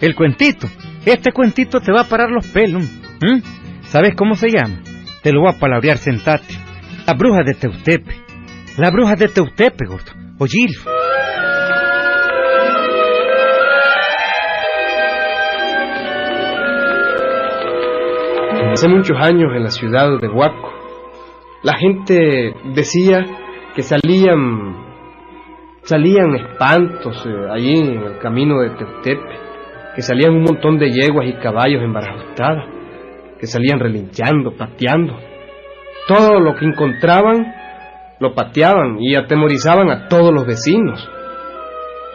El cuentito. Este cuentito te va a parar los pelos. ¿m? ¿Sabes cómo se llama? Te lo voy a palabrear, sentate. La bruja de Teutepe. La bruja de Teutepe, gordo. Oílo. Hace muchos años en la ciudad de Huaco, la gente decía que salían salían espantos eh, allí en el camino de Teutepe, que salían un montón de yeguas y caballos embarajustadas, que salían relinchando, pateando. Todo lo que encontraban lo pateaban y atemorizaban a todos los vecinos.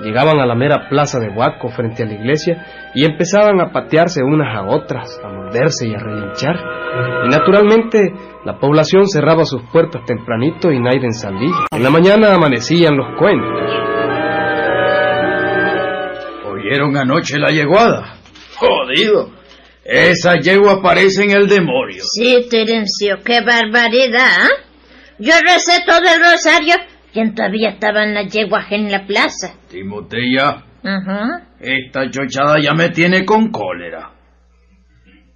Llegaban a la mera plaza de Huaco frente a la iglesia y empezaban a patearse unas a otras, a morderse y a relinchar. Y naturalmente la población cerraba sus puertas tempranito y nadie salía. En la mañana amanecían los cuentos. ¿Oyeron anoche la yeguada? Jodido. Esa yegua parece en el demonio. Sí, Terencio, qué barbaridad. ¿eh? Yo recé todo el rosario y todavía estaban las yeguas en la plaza. Timotea, Ajá. esta chochada ya me tiene con cólera.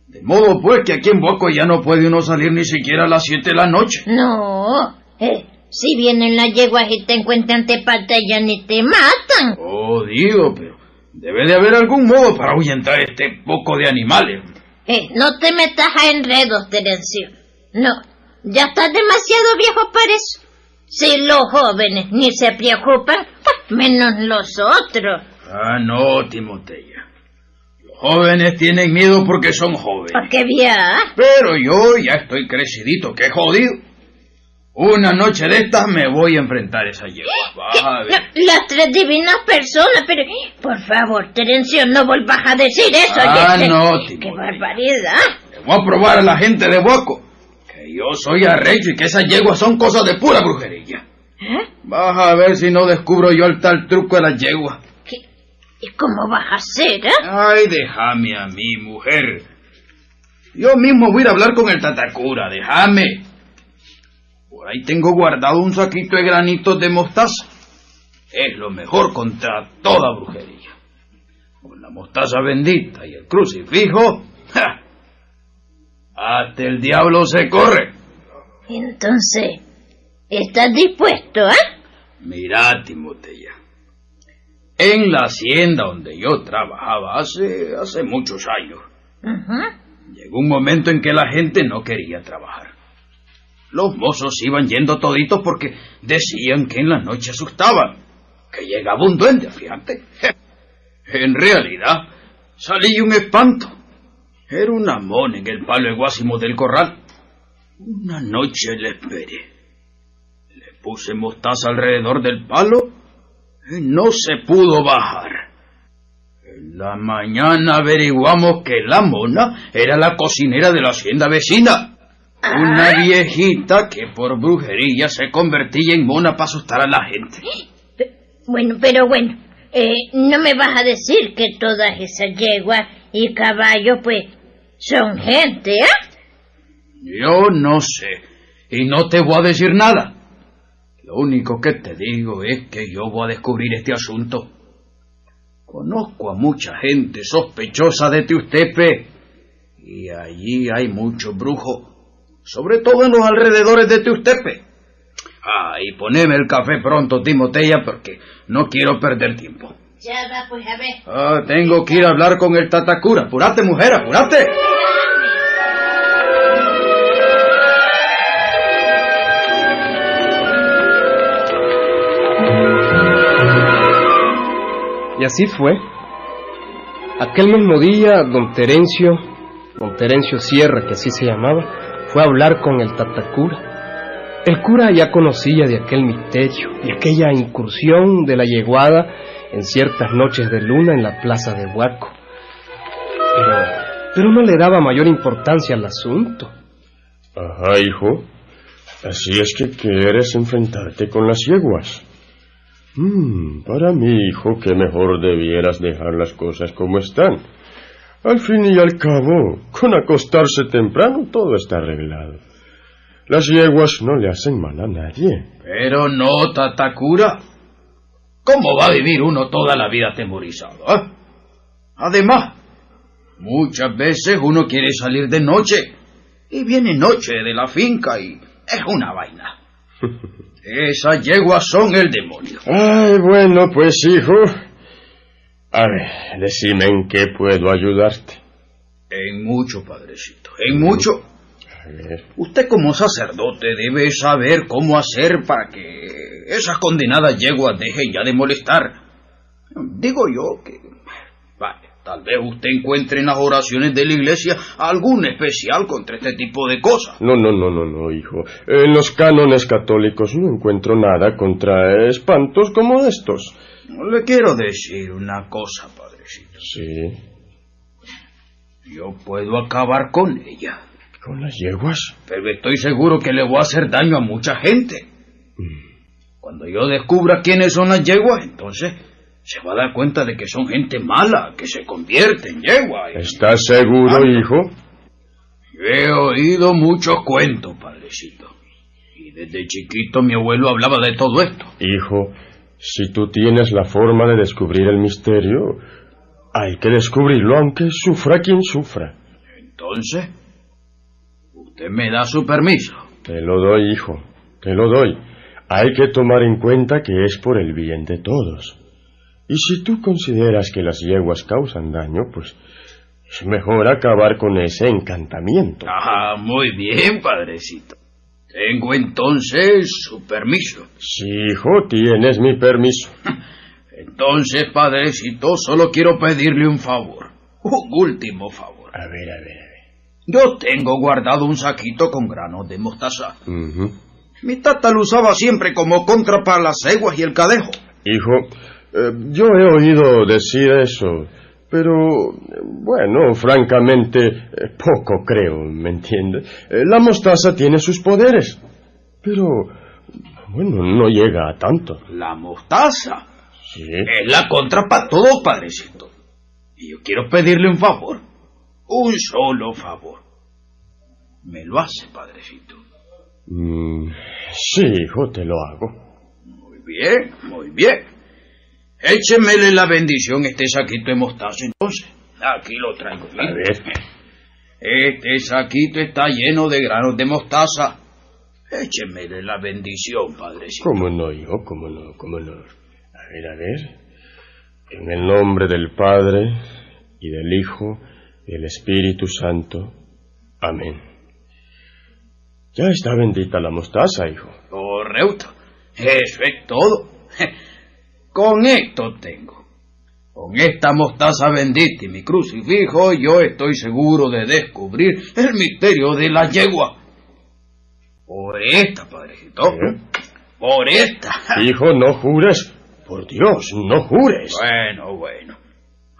De modo pues que aquí en Boco ya no puede uno salir ni siquiera a las siete de la noche. No, eh, si vienen las yeguas y te encuentran te patallan y te matan. Jodido, pero debe de haber algún modo para ahuyentar este poco de animales. Eh, no te metas a enredos, Terencio. No, ya estás demasiado viejo para eso. Si los jóvenes ni se preocupan, menos los otros. Ah, no, Timotea. Los jóvenes tienen miedo porque son jóvenes. Porque vía. Pero yo ya estoy crecidito, qué jodido. Una noche de estas me voy a enfrentar a esa yegua. Vas a ver. Las tres divinas personas, pero por favor, Terencio, no volvas a decir eso. Ah, no, ¡Qué barbaridad! Le voy a probar a la gente de Boco que yo soy arrecho y que esas yeguas son cosas de pura brujería. ¿Eh? Vas a ver si no descubro yo el tal truco de las yeguas. ¿Qué? ¿Y cómo vas a hacer, eh? Ay, déjame a mí, mujer. Yo mismo voy a ir a hablar con el Tatacura, déjame. Por ahí tengo guardado un saquito de granitos de mostaza. Es lo mejor contra toda brujería. Con la mostaza bendita y el crucifijo, ¡ja! hasta el diablo se corre. Entonces, ¿estás dispuesto, eh? Mira, Timotea. En la hacienda donde yo trabajaba hace, hace muchos años, Ajá. Llegó un momento en que la gente no quería trabajar. Los mozos iban yendo toditos porque decían que en la noche asustaban, que llegaba un duende, fíjate. En realidad, salí un espanto. Era una mona en el palo de Guásimo del corral. Una noche le esperé. Le puse mostaza alrededor del palo y no se pudo bajar. En la mañana averiguamos que la mona era la cocinera de la hacienda vecina. Una viejita que por brujería se convertía en mona para asustar a la gente. Bueno, pero bueno, eh, no me vas a decir que todas esas yeguas y caballos, pues, son gente, ¿eh? Yo no sé. Y no te voy a decir nada. Lo único que te digo es que yo voy a descubrir este asunto. Conozco a mucha gente sospechosa de Teustepe. Y allí hay muchos brujos. Sobre todo en los alrededores de Teustepe. Ah, y poneme el café pronto, Timotea, porque no quiero perder tiempo. Ya va, pues, a ver. Ah, tengo que ir a hablar con el Tatacura. Apúrate, mujer, apúrate. Y así fue. Aquel mismo día, don Terencio, don Terencio Sierra, que así se llamaba, fue a hablar con el Tatacura. El cura ya conocía de aquel misterio, de aquella incursión de la yeguada en ciertas noches de luna en la plaza de Huaco. Pero, pero no le daba mayor importancia al asunto. Ajá, hijo. Así es que quieres enfrentarte con las yeguas. Hmm, para mí, hijo, que mejor debieras dejar las cosas como están. Al fin y al cabo, con acostarse temprano todo está arreglado. Las yeguas no le hacen mal a nadie. Pero no, Tatacura. ¿Cómo va a vivir uno toda la vida atemorizado? ah? Además, muchas veces uno quiere salir de noche y viene noche de la finca y es una vaina. Esas yeguas son el demonio. Ay, bueno, pues hijo. A ver, decime en qué puedo ayudarte. En mucho, padrecito, en mucho. A ver. Usted como sacerdote debe saber cómo hacer para que esas condenadas yeguas dejen ya de molestar. Digo yo que... Vale, tal vez usted encuentre en las oraciones de la iglesia algún especial contra este tipo de cosas. No, no, no, no, no, hijo. En los cánones católicos no encuentro nada contra espantos como estos. Le quiero decir una cosa, padrecito. Sí. Yo puedo acabar con ella, ¿Con las yeguas? pero estoy seguro que le voy a hacer daño a mucha gente. Cuando yo descubra quiénes son las yeguas, entonces se va a dar cuenta de que son gente mala, que se convierte en yegua. y- ¿Estás seguro, Ah. hijo? Yo he oído muchos cuentos, padrecito. Y desde chiquito mi abuelo hablaba de todo esto. Hijo, si tú tienes la forma de descubrir el misterio, hay que descubrirlo aunque sufra quien sufra. Entonces, usted me da su permiso. Te lo doy, hijo, te lo doy. Hay que tomar en cuenta que es por el bien de todos. Y si tú consideras que las yeguas causan daño, pues es mejor acabar con ese encantamiento. Ah, muy bien, padrecito. Tengo entonces su permiso. Sí, hijo, tienes mi permiso. Entonces, padrecito, solo quiero pedirle un favor. Un último favor. A ver, a ver, a ver. Yo tengo guardado un saquito con granos de mostaza. Ujú. Mi tata lo usaba siempre como contra para las ceguas y el cadejo. Hijo, eh, yo he oído decir eso, pero bueno, francamente, eh, poco creo, ¿me entiende? Eh, la mostaza tiene sus poderes, pero bueno, no llega a tanto. La mostaza Sí. es la contra para todo, padrecito. Y yo quiero pedirle un favor. Un solo favor. Me lo hace, padrecito. Mm, sí, hijo, te lo hago. Muy bien, muy bien. Échemele la bendición este saquito de mostaza entonces. Aquí lo traigo. A ver. Este saquito está lleno de granos de mostaza. Échemele la bendición, padrecito. ¿Cómo no, hijo? ¿Cómo no? ¿Cómo no? A ver, a ver. En el nombre del Padre y del Hijo y del Espíritu Santo. Amén. Ya está bendita la mostaza, hijo. Correcto. Eso es todo. Con esto tengo. Con esta mostaza bendita y mi crucifijo, yo estoy seguro de descubrir el misterio de la yegua. Por esta, padrecito. ¿Eh? Por esta. Hijo, no jures. Por Dios, no jures. Bueno, bueno.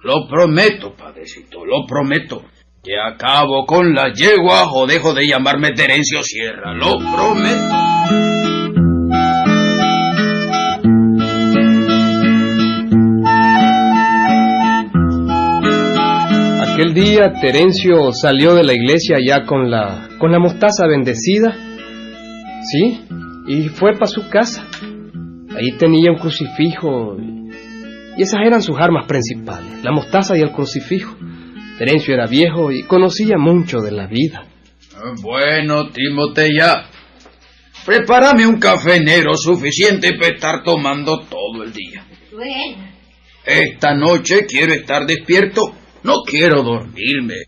Lo prometo, padrecito, lo prometo. Que acabo con la yegua o dejo de llamarme Terencio Sierra. Lo prometo. Día Terencio salió de la iglesia ya con la con la mostaza bendecida, sí, y fue para su casa. Ahí tenía un crucifijo y, esas eran sus armas principales, la mostaza y el crucifijo. Terencio era viejo y conocía mucho de la vida. Bueno, Timotea. Prepárame un café negro suficiente para estar tomando todo el día. Bueno, Esta noche quiero estar despierto. No quiero dormirme.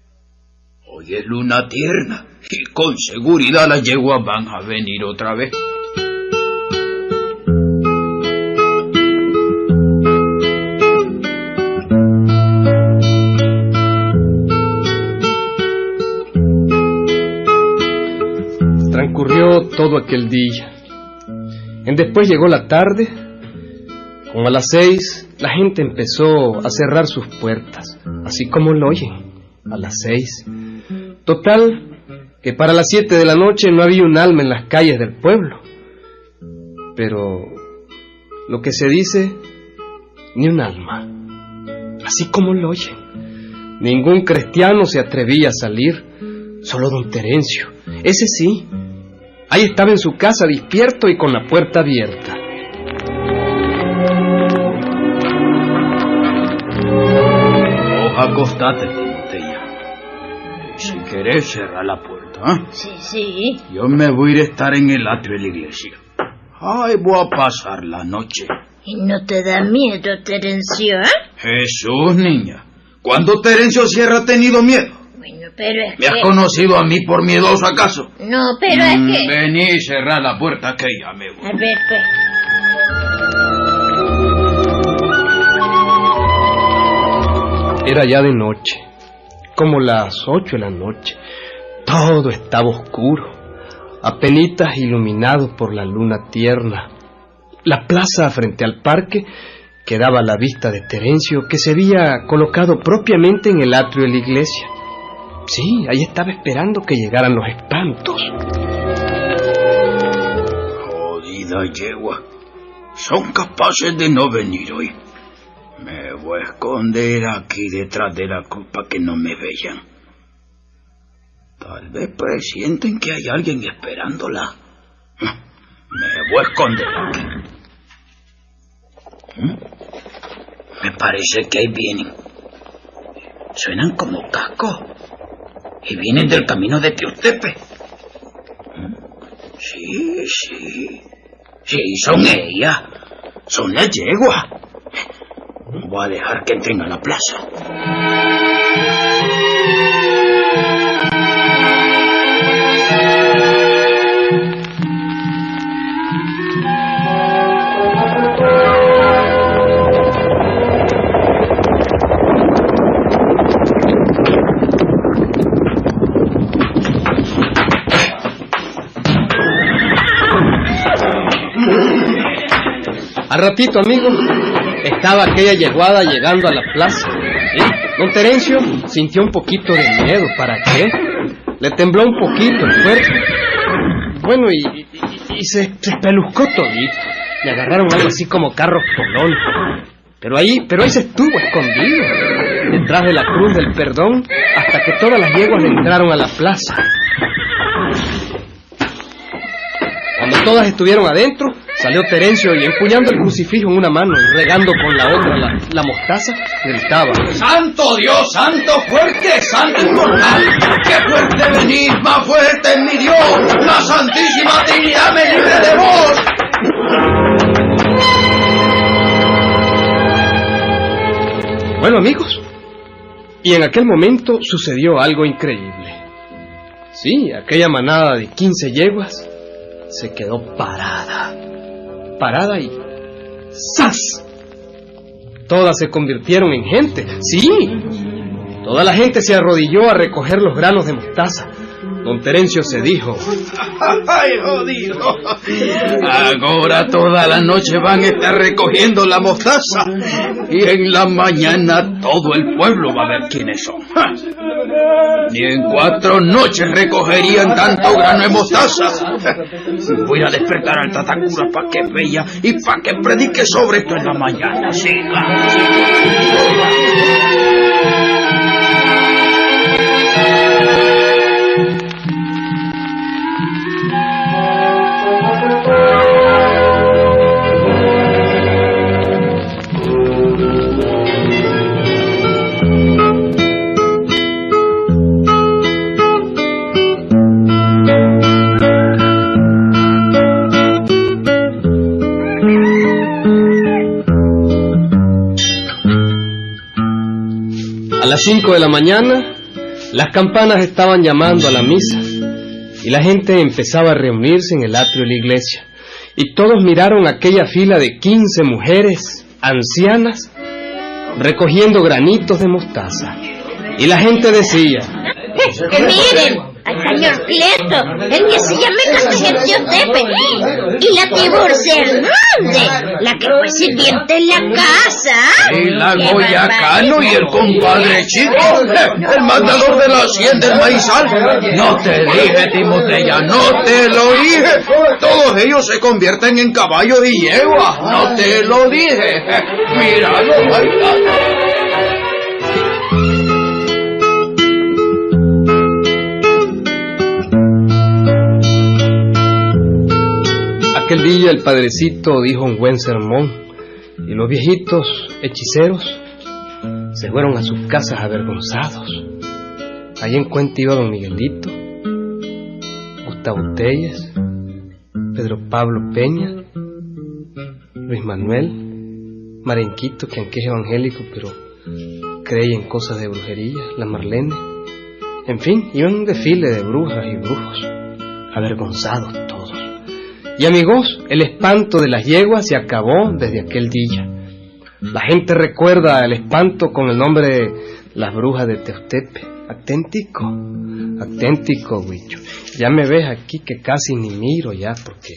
Hoy es luna tierna y con seguridad las yeguas van a venir otra vez. Transcurrió todo aquel día. En después llegó la tarde. Como a las seis, la gente empezó a cerrar sus puertas, así como lo oyen, a las seis. Total, que para las siete de la noche no había un alma en las calles del pueblo. Pero lo que se dice, ni un alma, así como lo oyen. Ningún cristiano se atrevía a salir, solo don Terencio, ese sí. Ahí estaba en su casa despierto y con la puerta abierta. Acostate. Y si querés, cerrar la puerta. ¿eh? Sí, sí. Yo me voy a ir a estar en el atrio de la iglesia. Ay, voy a pasar la noche. ¿Y no te da miedo, Terencio, eh? Jesús, niña. ¿Cuándo Terencio Sierra ha tenido miedo? Bueno, pero es ¿Me has que... conocido a mí por miedoso acaso? No, pero es Mm, que... Vení y cerrar la puerta que ya me voy. A ver, pues... Era ya de noche, como las ocho de la noche. Todo estaba oscuro, apenitas iluminado por la luna tierna. La plaza frente al parque quedaba a la vista de Terencio, que se había colocado propiamente en el atrio de la iglesia. Sí, ahí estaba esperando que llegaran los espantos. Jodida yegua. Son capaces de no venir hoy. Me voy a esconder aquí detrás de la para que no me vean. Tal vez presienten que hay alguien esperándola. Me voy a esconder aquí. ¿Mm? Me parece que ahí vienen. Suenan como cascos. Y vienen del camino de Teotepe. ¿Mm? Sí, sí. Sí, son ellas. Son las yeguas. Voy a dejar que entren a la plaza. Al ratito, amigo, estaba aquella yeguada llegando a la plaza. ¿sí? Don Terencio sintió un poquito de miedo. ¿Para qué? Le tembló un poquito el cuerpo. Bueno, y, y- se, se espeluscó todito. Le agarraron algo así como carros polón. Pero ahí, pero ahí se estuvo escondido, detrás de la cruz del perdón, hasta que todas las yeguas entraron a la plaza. Cuando todas estuvieron adentro, salió Terencio y empuñando el crucifijo en una mano y regando con la otra la, la mostaza, gritaba. ¡Santo Dios, santo fuerte, santo inmortal! ¡Qué fuerte venís, más fuerte es mi Dios! ¡La Santísima Trinidad me libre de vos! Bueno amigos, y en aquel momento sucedió algo increíble. Sí, aquella manada de 15 yeguas se quedó parada. Parada y... ¡Sas! Todas se convirtieron en gente. Sí. Toda la gente se arrodilló a recoger los granos de mostaza. Don Terencio se dijo, ¡Ay, jodido! Ahora toda la noche van a estar recogiendo la mostaza. Y en la mañana todo el pueblo va a ver quiénes son. Ni en cuatro noches recogerían tanto grano de mostaza. Voy a despertar al Tatacura para que vea y para que predique sobre esto en la mañana. Siga, A las 5 de la mañana, las campanas estaban llamando a la misa y la gente empezaba a reunirse en el atrio de la iglesia. Y todos miraron aquella fila de 15 mujeres ancianas recogiendo granitos de mostaza. Y la gente decía, Que miren, al señor Cleto, el que se llama Castañetiotepe, y la Tiburcia Hernández, la que fue sirviente en la casa. Y la ¡Qué Goyacano y el compadre chico, el mandador de la hacienda del maizal. No te dije, Timotella, no te lo dije. Todos ellos se convierten en caballos y yegua. No te lo dije. Míralo, ahí aquel día el padrecito dijo un buen sermón y los viejitos hechiceros se fueron a sus casas avergonzados. Allí en cuenta iba don Miguelito, Gustavo Telles, Pedro Pablo Peña, Luis Manuel, Marenquito, que aunque es evangélico, pero cree en cosas de brujería, la Marlene. En fin, iban un desfile de brujas y brujos, avergonzados. Y amigos, el espanto de las yeguas se acabó desde aquel día. La gente recuerda el espanto con el nombre de las brujas de Teustepe. Aténtico, aténtico, Huicho. Ya me ves aquí que casi ni miro ya porque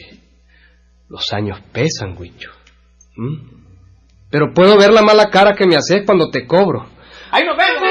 los años pesan, Huicho. ¿Mm? Pero puedo ver la mala cara que me haces cuando te cobro. ¡Ahí nos vemos!